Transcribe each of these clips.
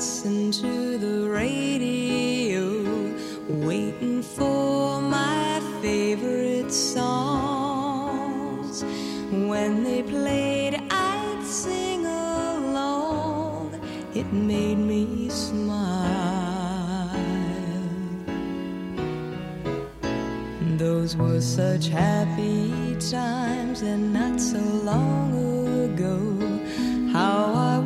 listen to the radio, waiting for my favorite songs. When they played, I'd sing along. It made me smile. Those were such happy times and not so long ago. How I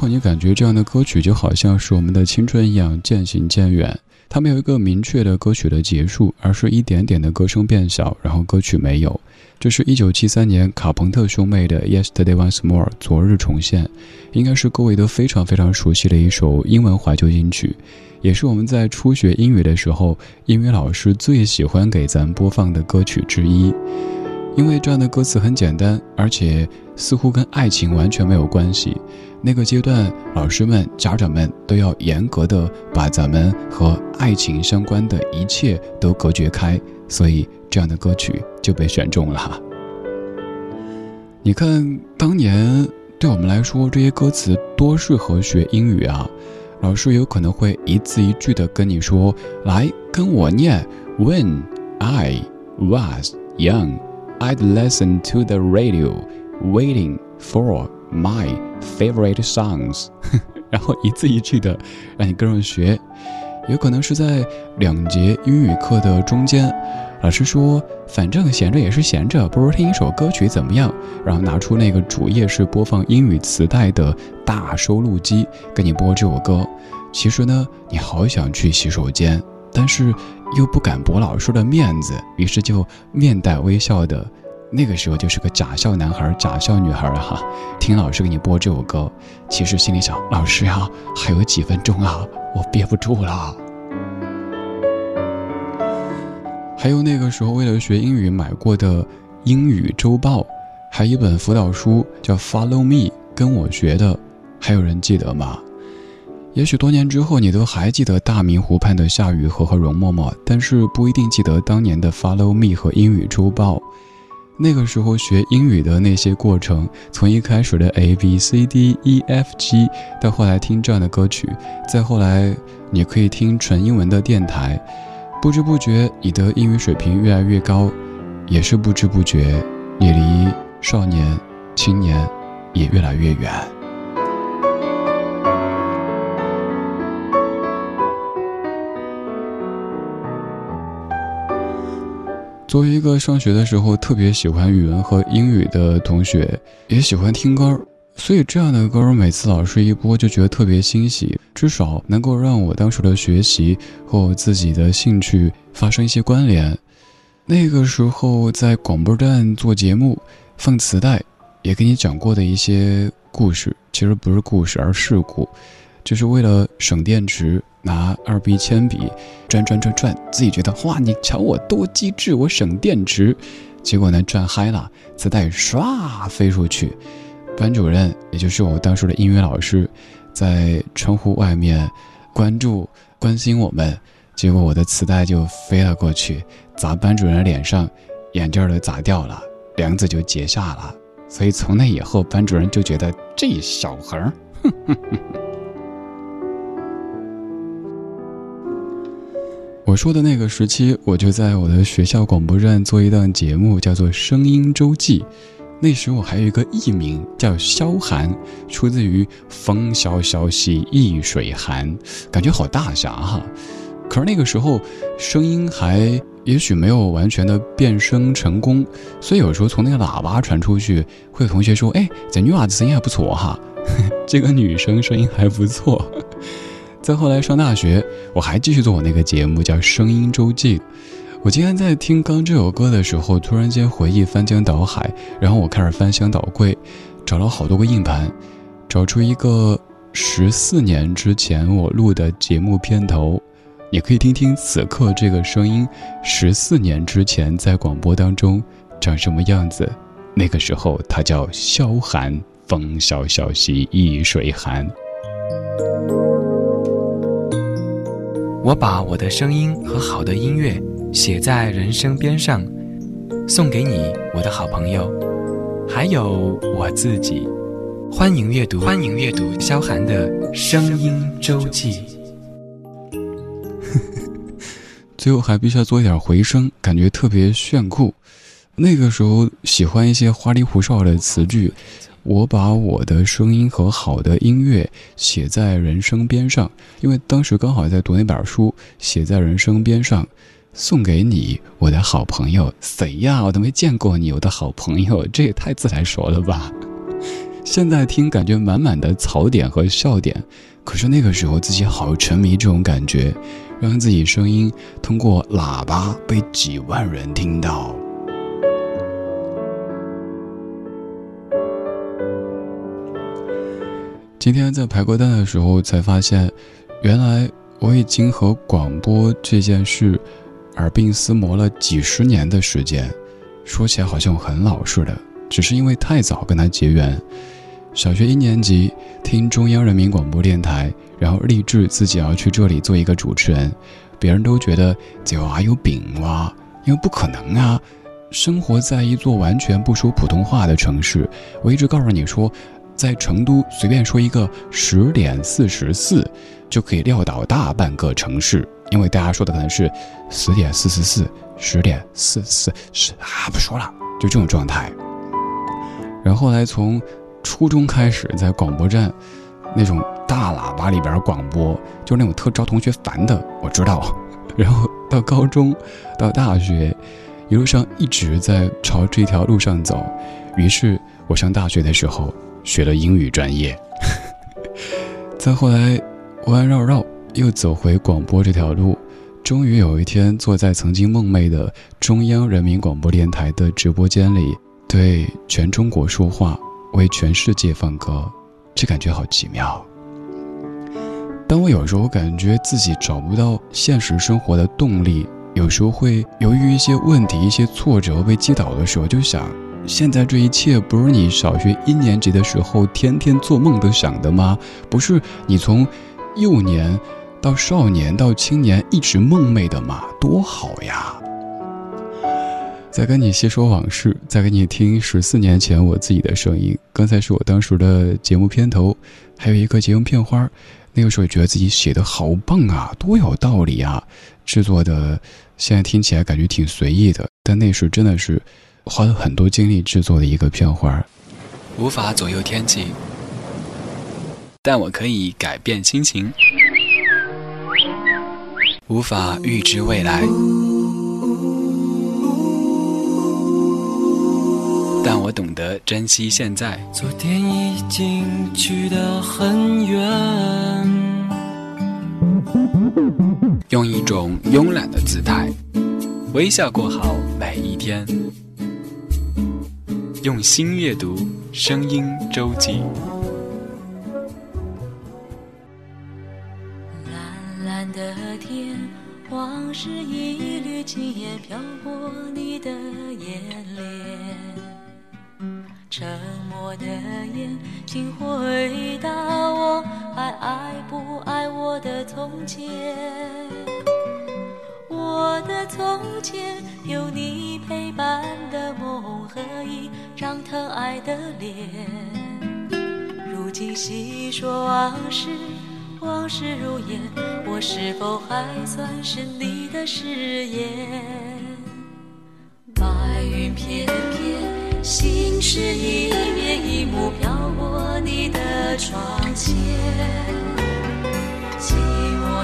后，你感觉这样的歌曲就好像是我们的青春一样渐行渐远。它没有一个明确的歌曲的结束，而是一点点的歌声变小，然后歌曲没有。这是一九七三年卡朋特兄妹的《Yesterday Once More》昨日重现，应该是各位都非常非常熟悉的一首英文怀旧金曲，也是我们在初学英语的时候，英语老师最喜欢给咱播放的歌曲之一。因为这样的歌词很简单，而且似乎跟爱情完全没有关系。那个阶段，老师们、家长们都要严格的把咱们和爱情相关的一切都隔绝开，所以这样的歌曲就被选中了。你看，当年对我们来说，这些歌词多适合学英语啊！老师有可能会一字一句的跟你说：“来，跟我念。When I was young, I'd listen to the radio, waiting for my favorite songs。”然后一字一句的让你跟着学。有可能是在两节英语课的中间，老师说：“反正闲着也是闲着，不如听一首歌曲怎么样？”然后拿出那个主页是播放英语磁带的大收录机，给你播这首歌。其实呢，你好想去洗手间，但是又不敢驳老师的面子，于是就面带微笑的。那个时候就是个假笑男孩、假笑女孩哈，听老师给你播这首歌，其实心里想：老师呀，还有几分钟啊，我憋不住了。还有那个时候为了学英语买过的英语周报，还有一本辅导书叫《Follow Me》，跟我学的，还有人记得吗？也许多年之后你都还记得大明湖畔的夏雨荷和容嬷嬷，但是不一定记得当年的《Follow Me》和英语周报。那个时候学英语的那些过程，从一开始的 A B C D E F G，到后来听这样的歌曲，再后来你可以听纯英文的电台。不知不觉，你的英语水平越来越高，也是不知不觉，你离少年、青年也越来越远。作为一个上学的时候特别喜欢语文和英语的同学，也喜欢听歌，所以这样的歌每次老师一播就觉得特别欣喜，至少能够让我当时的学习和我自己的兴趣发生一些关联。那个时候在广播站做节目，放磁带，也给你讲过的一些故事，其实不是故事，而事故，就是为了省电池。拿二 B 铅笔转转转转，自己觉得哇，你瞧我多机智，我省电池。结果呢，转嗨了，磁带唰飞出去。班主任，也就是我当时的英语老师，在窗户外面关注关心我们。结果我的磁带就飞了过去，砸班主任脸上，眼镜都砸掉了，梁子就结下了。所以从那以后，班主任就觉得这小孩儿，哼哼哼。我说的那个时期，我就在我的学校广播站做一档节目，叫做《声音周记》。那时我还有一个艺名叫萧寒，出自于“风萧萧兮易水寒”，感觉好大侠哈。可是那个时候声音还也许没有完全的变声成功，所以有时候从那个喇叭传出去，会有同学说：“哎，这女娃子声音还不错哈，这个女生声音还不错。”再后来上大学，我还继续做我那个节目，叫《声音周记》。我今天在听刚这首歌的时候，突然间回忆翻江倒海，然后我开始翻箱倒柜，找了好多个硬盘，找出一个十四年之前我录的节目片头。你可以听听此刻这个声音，十四年之前在广播当中长什么样子。那个时候它叫萧寒，风萧萧兮易水寒。我把我的声音和好的音乐写在人生边上，送给你，我的好朋友，还有我自己。欢迎阅读，欢迎阅读萧寒的《声音周记》。最后还必须要做一点回声，感觉特别炫酷。那个时候喜欢一些花里胡哨的词句。我把我的声音和好的音乐写在人生边上，因为当时刚好在读那本书，写在人生边上，送给你，我的好朋友。谁呀？我都没见过你，我的好朋友，这也太自来熟了吧！现在听感觉满满的槽点和笑点，可是那个时候自己好沉迷这种感觉，让自己声音通过喇叭被几万人听到。今天在排歌单的时候才发现，原来我已经和广播这件事耳鬓厮磨了几十年的时间。说起来好像很老似的，只是因为太早跟他结缘。小学一年级听中央人民广播电台，然后立志自己要去这里做一个主持人。别人都觉得这娃有病哇，因为不可能啊！生活在一座完全不说普通话的城市，我一直告诉你说。在成都随便说一个十点四十四，就可以撂倒大半个城市，因为大家说的可能是十点四十四、十点四四十啊，不说了，就这种状态。然后来从初中开始，在广播站那种大喇叭里边广播，就那种特招同学烦的，我知道。然后到高中，到大学，一路上一直在朝这条路上走。于是我上大学的时候学了英语专业，再后来弯弯绕绕又走回广播这条路，终于有一天坐在曾经梦寐的中央人民广播电台的直播间里，对全中国说话，为全世界放歌，这感觉好奇妙。当我有时候感觉自己找不到现实生活的动力，有时候会由于一些问题、一些挫折被击倒的时候，就想：现在这一切不是你小学一年级的时候天天做梦都想的吗？不是你从幼年到少年到青年一直梦寐的吗？多好呀！再跟你细说往事，再给你听十四年前我自己的声音。刚才是我当时的节目片头，还有一个节目片花。那个时候觉得自己写的好棒啊，多有道理啊！制作的现在听起来感觉挺随意的，但那时真的是花了很多精力制作的一个片花。无法左右天气，但我可以改变心情；无法预知未来，但我懂得珍惜现在。昨天已经去得很远，用一种慵懒的姿态，微笑过好每一天。用心阅读声音周记。蓝蓝的天，往事一缕轻烟飘过你的眼帘。沉默的眼，睛回答我，还爱不爱我的从前？我的从前有你陪伴的梦和一张疼爱的脸。如今细说往事，往事如烟，我是否还算是你的誓言？白云片片，心事一面一幕飘过你的窗前。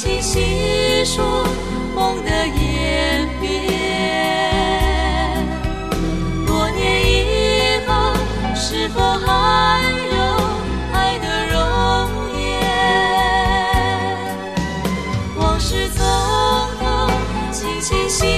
轻轻细说梦的演变。多年以后，是否还有爱的容颜？往事匆匆，轻轻细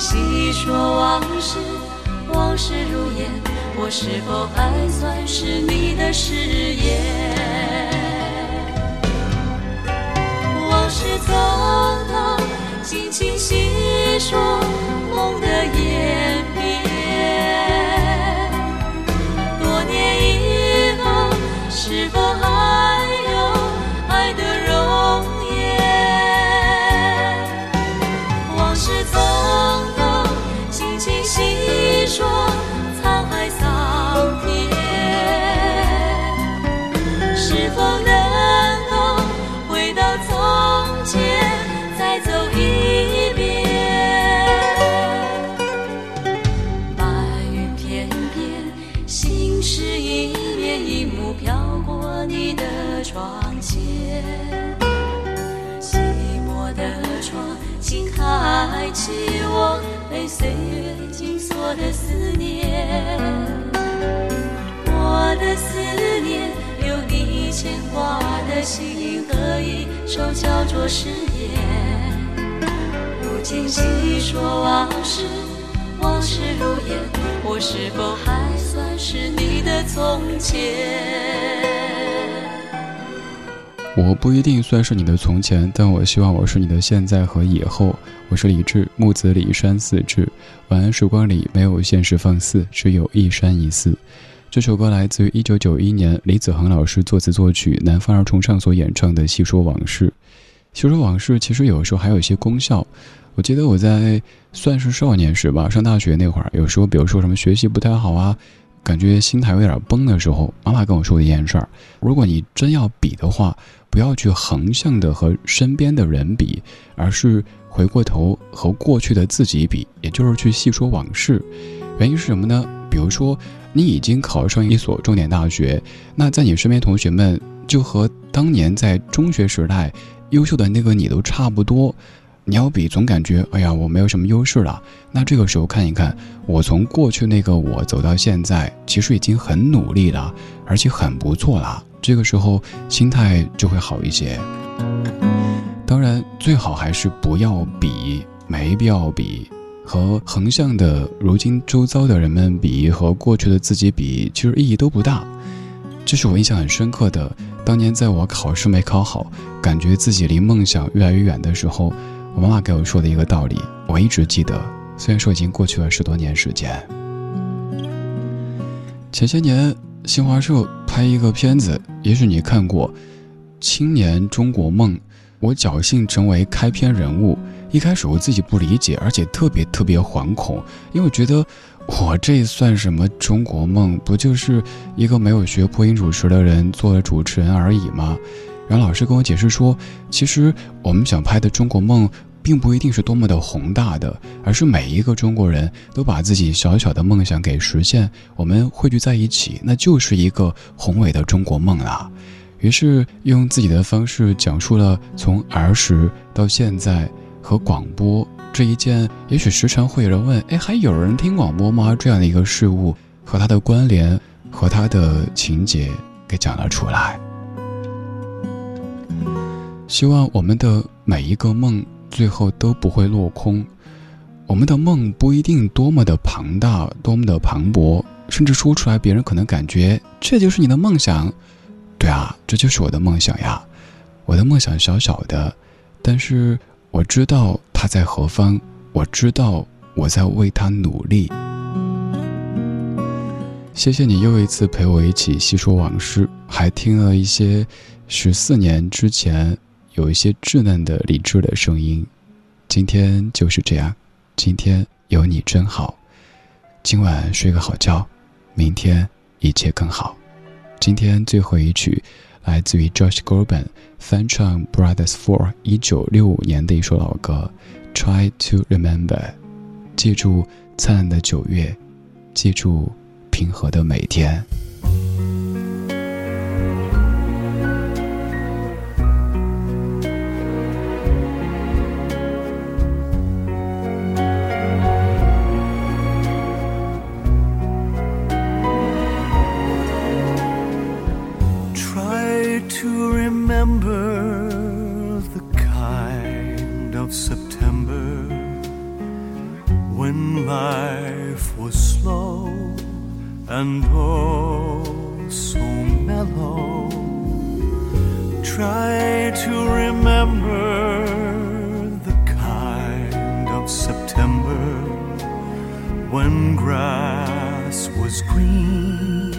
细说往事，往事如烟，我是否还算是你的誓言？往事匆匆，轻轻细说梦的演变。多年以后，是否还牵挂的心和一首叫做誓言。如今细说往事，往事如烟，我是否还算是你的从前？我不一定算是你的从前，但我希望我是你的现在和以后。我是李志，木子李山寺志。晚安时光里没有现实放肆，只有一山一寺。这首歌来自于一九九一年李子恒老师作词作曲，南方二重唱所演唱的《细说往事》。细说往事其实有时候还有一些功效。我记得我在算是少年时吧，上大学那会儿，有时候比如说什么学习不太好啊，感觉心态有点崩的时候，妈妈跟我说的一件事儿：如果你真要比的话，不要去横向的和身边的人比，而是回过头和过去的自己比，也就是去细说往事。原因是什么呢？比如说，你已经考上一所重点大学，那在你身边同学们就和当年在中学时代优秀的那个你都差不多。你要比，总感觉哎呀，我没有什么优势了。那这个时候看一看，我从过去那个我走到现在，其实已经很努力了，而且很不错了。这个时候心态就会好一些。当然，最好还是不要比，没必要比。和横向的如今周遭的人们比，和过去的自己比，其实意义都不大。这是我印象很深刻的。当年在我考试没考好，感觉自己离梦想越来越远的时候，我妈妈给我说的一个道理，我一直记得。虽然说已经过去了十多年时间。前些年，新华社拍一个片子，也许你看过《青年中国梦》，我侥幸成为开篇人物。一开始我自己不理解，而且特别特别惶恐，因为我觉得我这算什么中国梦？不就是一个没有学播音主持的人做了主持人而已吗？然后老师跟我解释说，其实我们想拍的中国梦，并不一定是多么的宏大的，而是每一个中国人都把自己小小的梦想给实现，我们汇聚在一起，那就是一个宏伟的中国梦啦。于是用自己的方式讲述了从儿时到现在。和广播这一件，也许时常会有人问：“哎，还有人听广播吗？”这样的一个事物和它的关联和它的情节给讲了出来。希望我们的每一个梦最后都不会落空。我们的梦不一定多么的庞大，多么的磅礴，甚至说出来别人可能感觉这就是你的梦想。对啊，这就是我的梦想呀。我的梦想小小的，但是。我知道他在何方，我知道我在为他努力。谢谢你又一次陪我一起细说往事，还听了一些十四年之前有一些稚嫩的理智的声音。今天就是这样，今天有你真好。今晚睡个好觉，明天一切更好。今天最后一曲。来自于 Josh Groban 翻唱 Brothers Four 一九六五年的一首老歌《Try to Remember》，记住灿烂的九月，记住平和的每天。And oh so mellow. Try to remember the kind of September when grass was green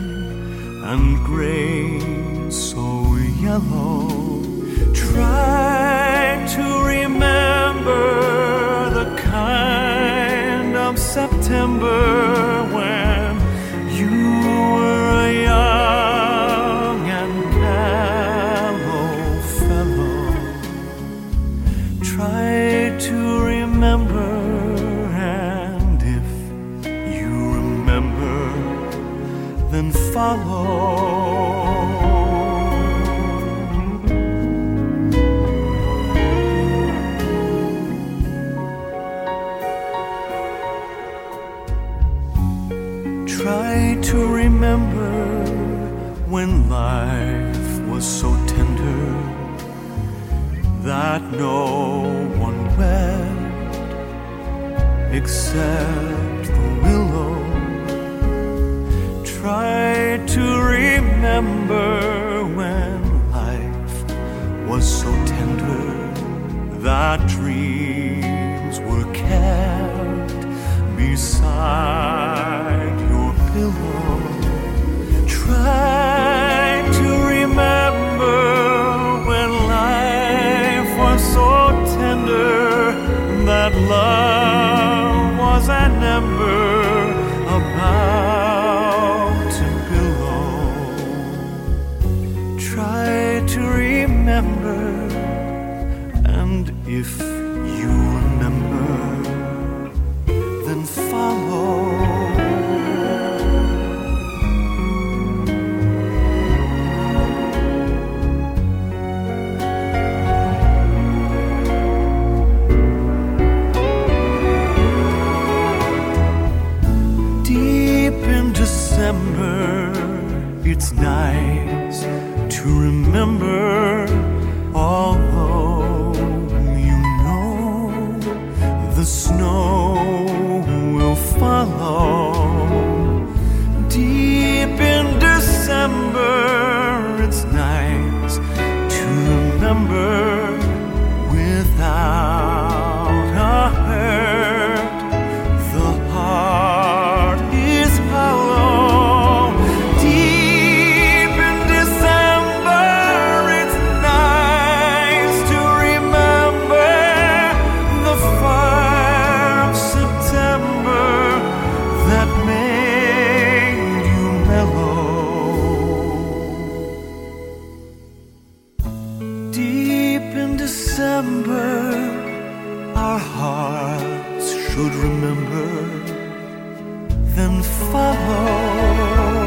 and grain so yellow. Try to remember the kind of September remember when life was so tender that no one wept except the willow. Try to remember when life was so tender that dreams were kept beside. Try to remember when life was so tender that love it's nice to remember. Although you know the snow our hearts should remember, then follow.